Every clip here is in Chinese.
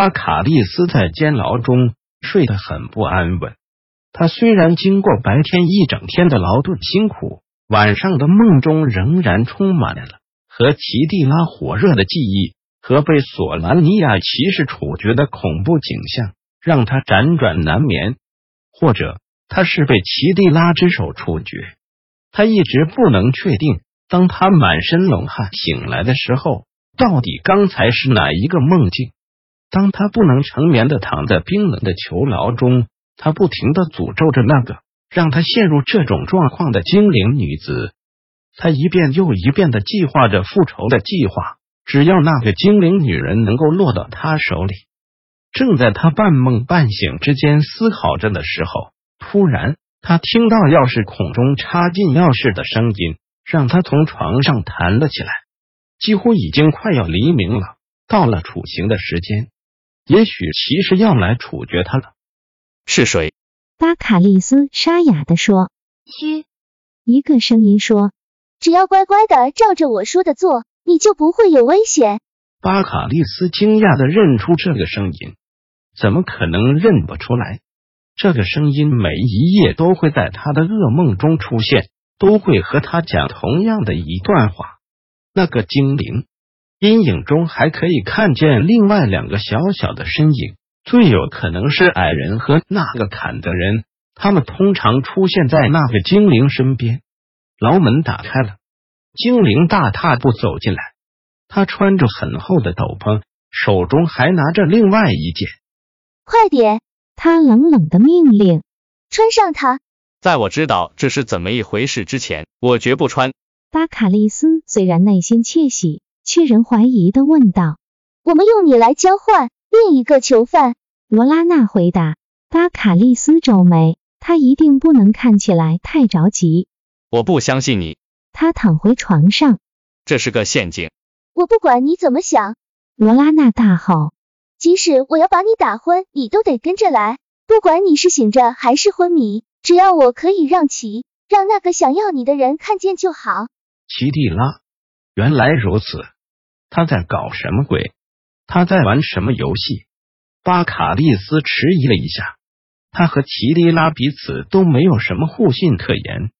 巴卡利斯在监牢中睡得很不安稳。他虽然经过白天一整天的劳顿辛苦，晚上的梦中仍然充满了和奇蒂拉火热的记忆和被索兰尼亚骑士处决的恐怖景象，让他辗转难眠。或者他是被奇蒂拉之手处决，他一直不能确定。当他满身冷汗醒来的时候，到底刚才是哪一个梦境？当他不能成眠的躺在冰冷的囚牢中，他不停的诅咒着那个让他陷入这种状况的精灵女子。他一遍又一遍的计划着复仇的计划，只要那个精灵女人能够落到他手里。正在他半梦半醒之间思考着的时候，突然他听到钥匙孔中插进钥匙的声音，让他从床上弹了起来。几乎已经快要黎明了，到了处刑的时间。也许骑士要来处决他了。是谁？巴卡利斯沙哑的说。嘘。一个声音说：“只要乖乖的照着我说的做，你就不会有危险。”巴卡利斯惊讶的认出这个声音，怎么可能认不出来？这个声音每一夜都会在他的噩梦中出现，都会和他讲同样的一段话。那个精灵。阴影中还可以看见另外两个小小的身影，最有可能是矮人和那个砍的人。他们通常出现在那个精灵身边。牢门打开了，精灵大踏步走进来。他穿着很厚的斗篷，手中还拿着另外一件。快点！他冷冷的命令：“穿上它。”在我知道这是怎么一回事之前，我绝不穿。巴卡利斯虽然内心窃喜。却仍怀疑的问道：“我们用你来交换另一个囚犯？”罗拉娜回答。巴卡利斯皱眉，他一定不能看起来太着急。我不相信你。他躺回床上。这是个陷阱。我不管你怎么想。罗拉娜大吼：“即使我要把你打昏，你都得跟着来。不管你是醒着还是昏迷，只要我可以让其让那个想要你的人看见就好。”奇蒂拉，原来如此。他在搞什么鬼？他在玩什么游戏？巴卡利斯迟疑了一下。他和奇蒂拉彼此都没有什么互信可言。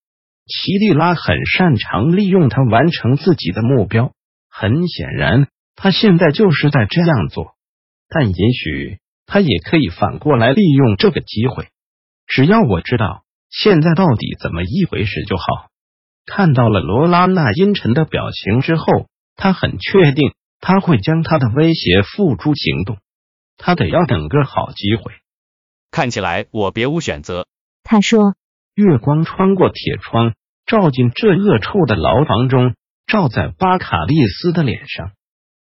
奇蒂拉很擅长利用他完成自己的目标，很显然，他现在就是在这样做。但也许他也可以反过来利用这个机会。只要我知道现在到底怎么一回事就好。看到了罗拉那阴沉的表情之后。他很确定他会将他的威胁付诸行动，他得要等个好机会。看起来我别无选择。他说。月光穿过铁窗，照进这恶臭的牢房中，照在巴卡利斯的脸上。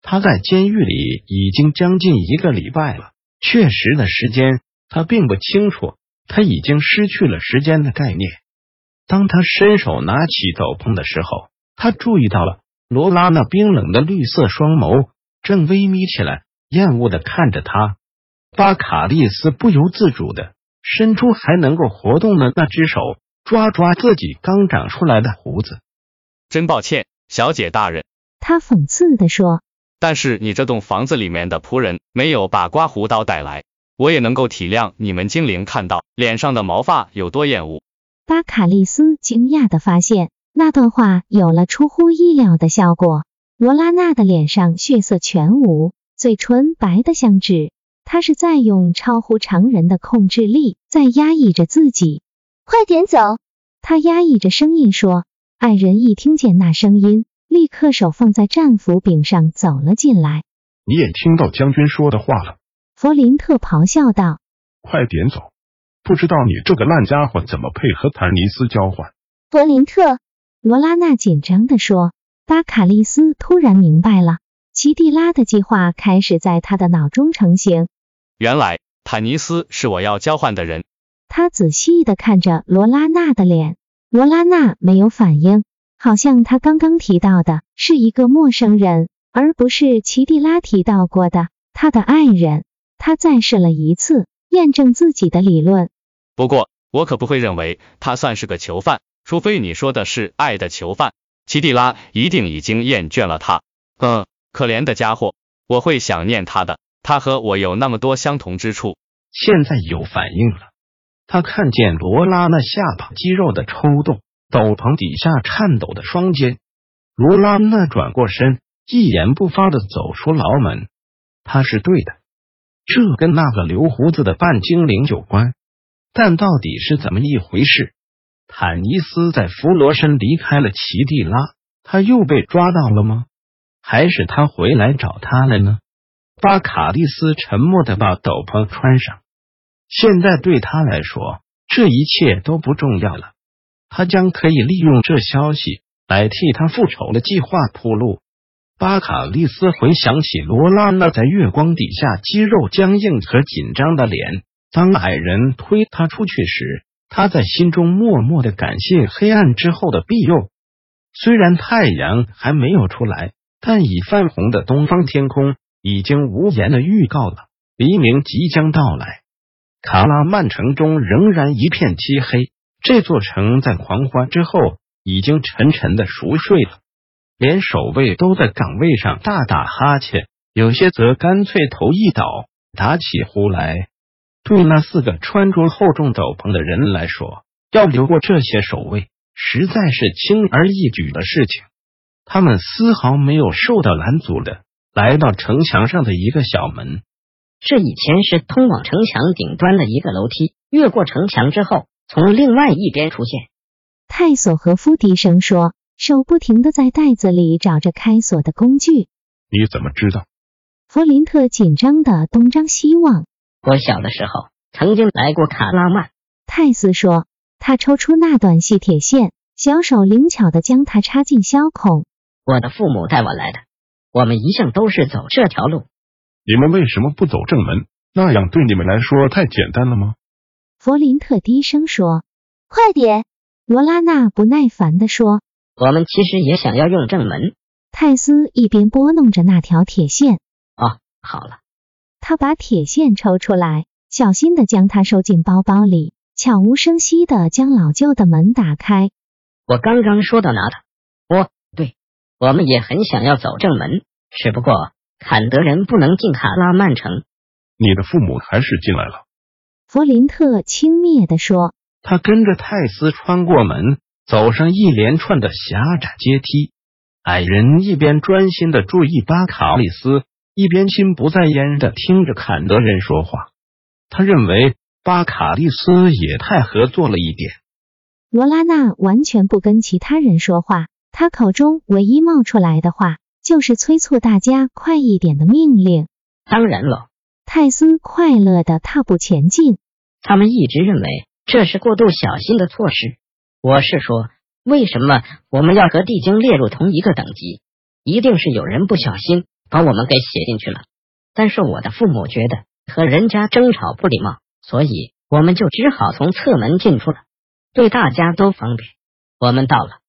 他在监狱里已经将近一个礼拜了，确实的时间他并不清楚，他已经失去了时间的概念。当他伸手拿起斗篷的时候，他注意到了。罗拉那冰冷的绿色双眸正微眯起来，厌恶的看着他。巴卡利斯不由自主的伸出还能够活动的那只手，抓抓自己刚长出来的胡子。真抱歉，小姐大人，他讽刺的说。但是你这栋房子里面的仆人没有把刮胡刀带来，我也能够体谅你们精灵看到脸上的毛发有多厌恶。巴卡利斯惊讶的发现。那段话有了出乎意料的效果。罗拉娜的脸上血色全无，嘴唇白的像纸。她是在用超乎常人的控制力在压抑着自己。快点走！他压抑着声音说。爱人一听见那声音，立刻手放在战斧柄上走了进来。你也听到将军说的话了。弗林特咆哮道。快点走！不知道你这个烂家伙怎么配合坦尼斯交换？弗林特。罗拉娜紧张地说：“巴卡利斯突然明白了，奇蒂拉的计划开始在他的脑中成型。原来坦尼斯是我要交换的人。他仔细的看着罗拉娜的脸，罗拉娜没有反应，好像他刚刚提到的是一个陌生人，而不是奇蒂拉提到过的他的爱人。他再试了一次，验证自己的理论。不过，我可不会认为他算是个囚犯，除非你说的是爱的囚犯。奇蒂拉一定已经厌倦了他。嗯，可怜的家伙，我会想念他的。他和我有那么多相同之处。现在有反应了。他看见罗拉那下巴肌肉的抽动，斗篷底下颤抖的双肩。罗拉那转过身，一言不发的走出牢门。他是对的，这跟那个留胡子的半精灵有关。但到底是怎么一回事？坦尼斯在弗罗申离开了奇蒂拉，他又被抓到了吗？还是他回来找他了呢？巴卡利斯沉默的把斗篷穿上。现在对他来说，这一切都不重要了。他将可以利用这消息来替他复仇的计划铺路。巴卡利斯回想起罗拉那在月光底下肌肉僵硬和紧张的脸。当矮人推他出去时，他在心中默默的感谢黑暗之后的庇佑。虽然太阳还没有出来，但已泛红的东方天空已经无言的预告了黎明即将到来。卡拉曼城中仍然一片漆黑，这座城在狂欢之后已经沉沉的熟睡了，连守卫都在岗位上大打哈欠，有些则干脆头一倒，打起呼来。对那四个穿着厚重斗篷的人来说，要留过这些守卫，实在是轻而易举的事情。他们丝毫没有受到拦阻的，来到城墙上的一个小门。这以前是通往城墙顶端的一个楼梯，越过城墙之后，从另外一边出现。泰索和夫低声说，手不停的在袋子里找着开锁的工具。你怎么知道？弗林特紧张的东张西望。我小的时候曾经来过卡拉曼。泰斯说，他抽出那段细铁线，小手灵巧的将它插进销孔。我的父母带我来的，我们一向都是走这条路。你们为什么不走正门？那样对你们来说太简单了吗？弗林特低声说：“快点！”罗拉娜不耐烦的说：“我们其实也想要用正门。”泰斯一边拨弄着那条铁线。哦，好了。他把铁线抽出来，小心的将它收进包包里，悄无声息的将老旧的门打开。我刚刚说到哪的？哦，对，我们也很想要走正门，只不过。坎德人不能进卡拉曼城，你的父母还是进来了。弗林特轻蔑的说。他跟着泰斯穿过门，走上一连串的狭窄阶梯。矮人一边专心的注意巴卡利斯，一边心不在焉的听着坎德人说话。他认为巴卡利斯也太合作了一点。罗拉娜完全不跟其他人说话，他口中唯一冒出来的话。就是催促大家快一点的命令。当然了，泰斯快乐的踏步前进。他们一直认为这是过度小心的措施。我是说，为什么我们要和地精列入同一个等级？一定是有人不小心把我们给写进去了。但是我的父母觉得和人家争吵不礼貌，所以我们就只好从侧门进出了，对大家都方便。我们到了，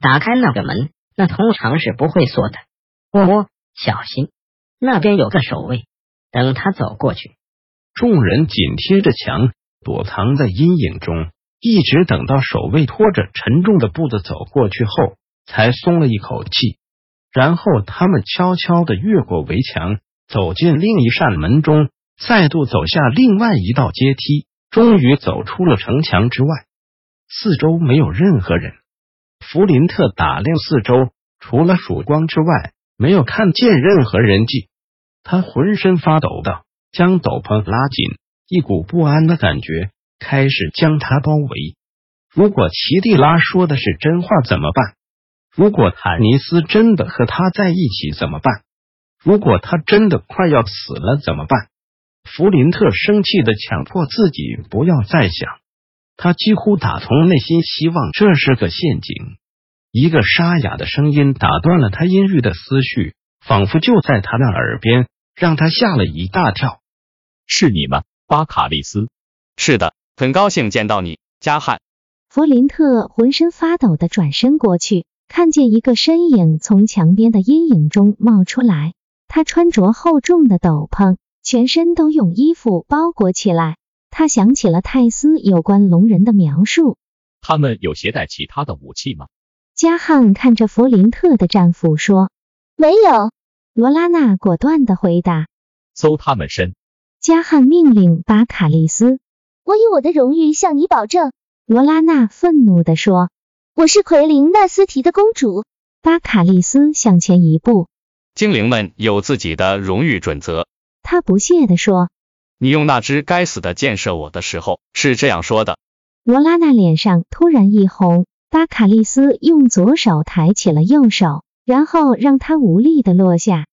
打开那个门，那通常是不会锁的。哦，小心，那边有个守卫。等他走过去，众人紧贴着墙，躲藏在阴影中，一直等到守卫拖着沉重的步子走过去后，才松了一口气。然后他们悄悄的越过围墙，走进另一扇门中，再度走下另外一道阶梯，终于走出了城墙之外。四周没有任何人。弗林特打量四周，除了曙光之外。没有看见任何人迹，他浑身发抖的将斗篷拉紧，一股不安的感觉开始将他包围。如果奇蒂拉说的是真话怎么办？如果坦尼斯真的和他在一起怎么办？如果他真的快要死了怎么办？弗林特生气的强迫自己不要再想，他几乎打从内心希望这是个陷阱。一个沙哑的声音打断了他阴郁的思绪。仿佛就在他的耳边，让他吓了一大跳。是你吗，巴卡利斯？是的，很高兴见到你，加汉。弗林特浑身发抖的转身过去，看见一个身影从墙边的阴影中冒出来。他穿着厚重的斗篷，全身都用衣服包裹起来。他想起了泰斯有关龙人的描述。他们有携带其他的武器吗？加汉看着弗林特的战斧说：“没有。”罗拉娜果断的回答：“搜他们身。”加汉命令巴卡利斯：“我以我的荣誉向你保证。”罗拉娜愤怒地说：“我是奎林纳斯提的公主。”巴卡利斯向前一步：“精灵们有自己的荣誉准则。”他不屑地说：“你用那只该死的箭射我的时候是这样说的。”罗拉娜脸上突然一红，巴卡利斯用左手抬起了右手，然后让他无力的落下。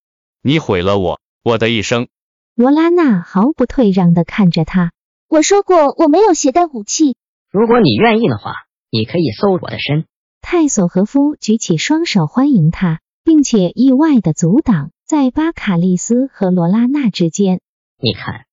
你毁了我，我的一生。罗拉娜毫不退让的看着他。我说过我没有携带武器。如果你愿意的话，你可以搜我的身。泰索和夫举起双手欢迎他，并且意外的阻挡在巴卡利斯和罗拉娜之间。你看，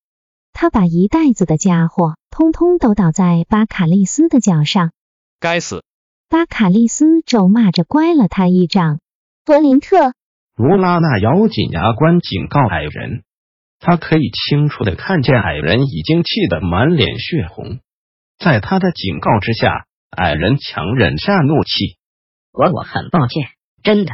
他把一袋子的家伙通通都倒在巴卡利斯的脚上。该死！巴卡利斯咒骂着，乖了他一掌。弗林特，罗拉娜咬紧牙关警告矮人，他可以清楚的看见矮人已经气得满脸血红。在他的警告之下，矮人强忍下怒气。我我很抱歉，真的。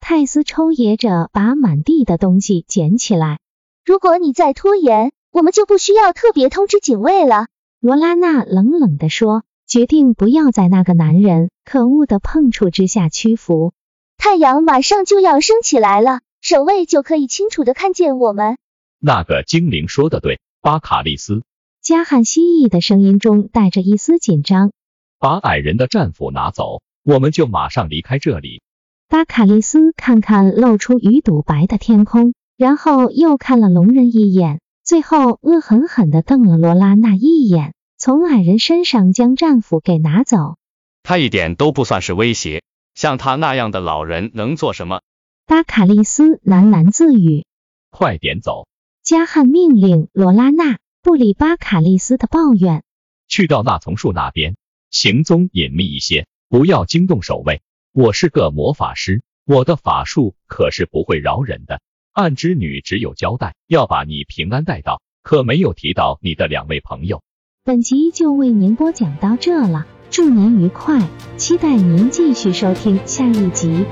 泰斯抽噎着，把满地的东西捡起来。如果你再拖延，我们就不需要特别通知警卫了。罗拉娜冷冷地说，决定不要在那个男人可恶的碰触之下屈服。太阳马上就要升起来了，守卫就可以清楚的看见我们。那个精灵说的对，巴卡利斯。加汉蜥蜴的声音中带着一丝紧张。把矮人的战斧拿走，我们就马上离开这里。巴卡利斯看看露出鱼肚白的天空，然后又看了龙人一眼，最后恶狠狠地瞪了罗拉娜一眼，从矮人身上将战斧给拿走。他一点都不算是威胁，像他那样的老人能做什么？巴卡利斯喃喃自语。快点走！加汉命令罗拉娜。不理巴卡利斯的抱怨，去到那丛树那边，行踪隐秘一些，不要惊动守卫。我是个魔法师，我的法术可是不会饶人的。暗之女只有交代要把你平安带到，可没有提到你的两位朋友。本集就为您播讲到这了，祝您愉快，期待您继续收听下一集。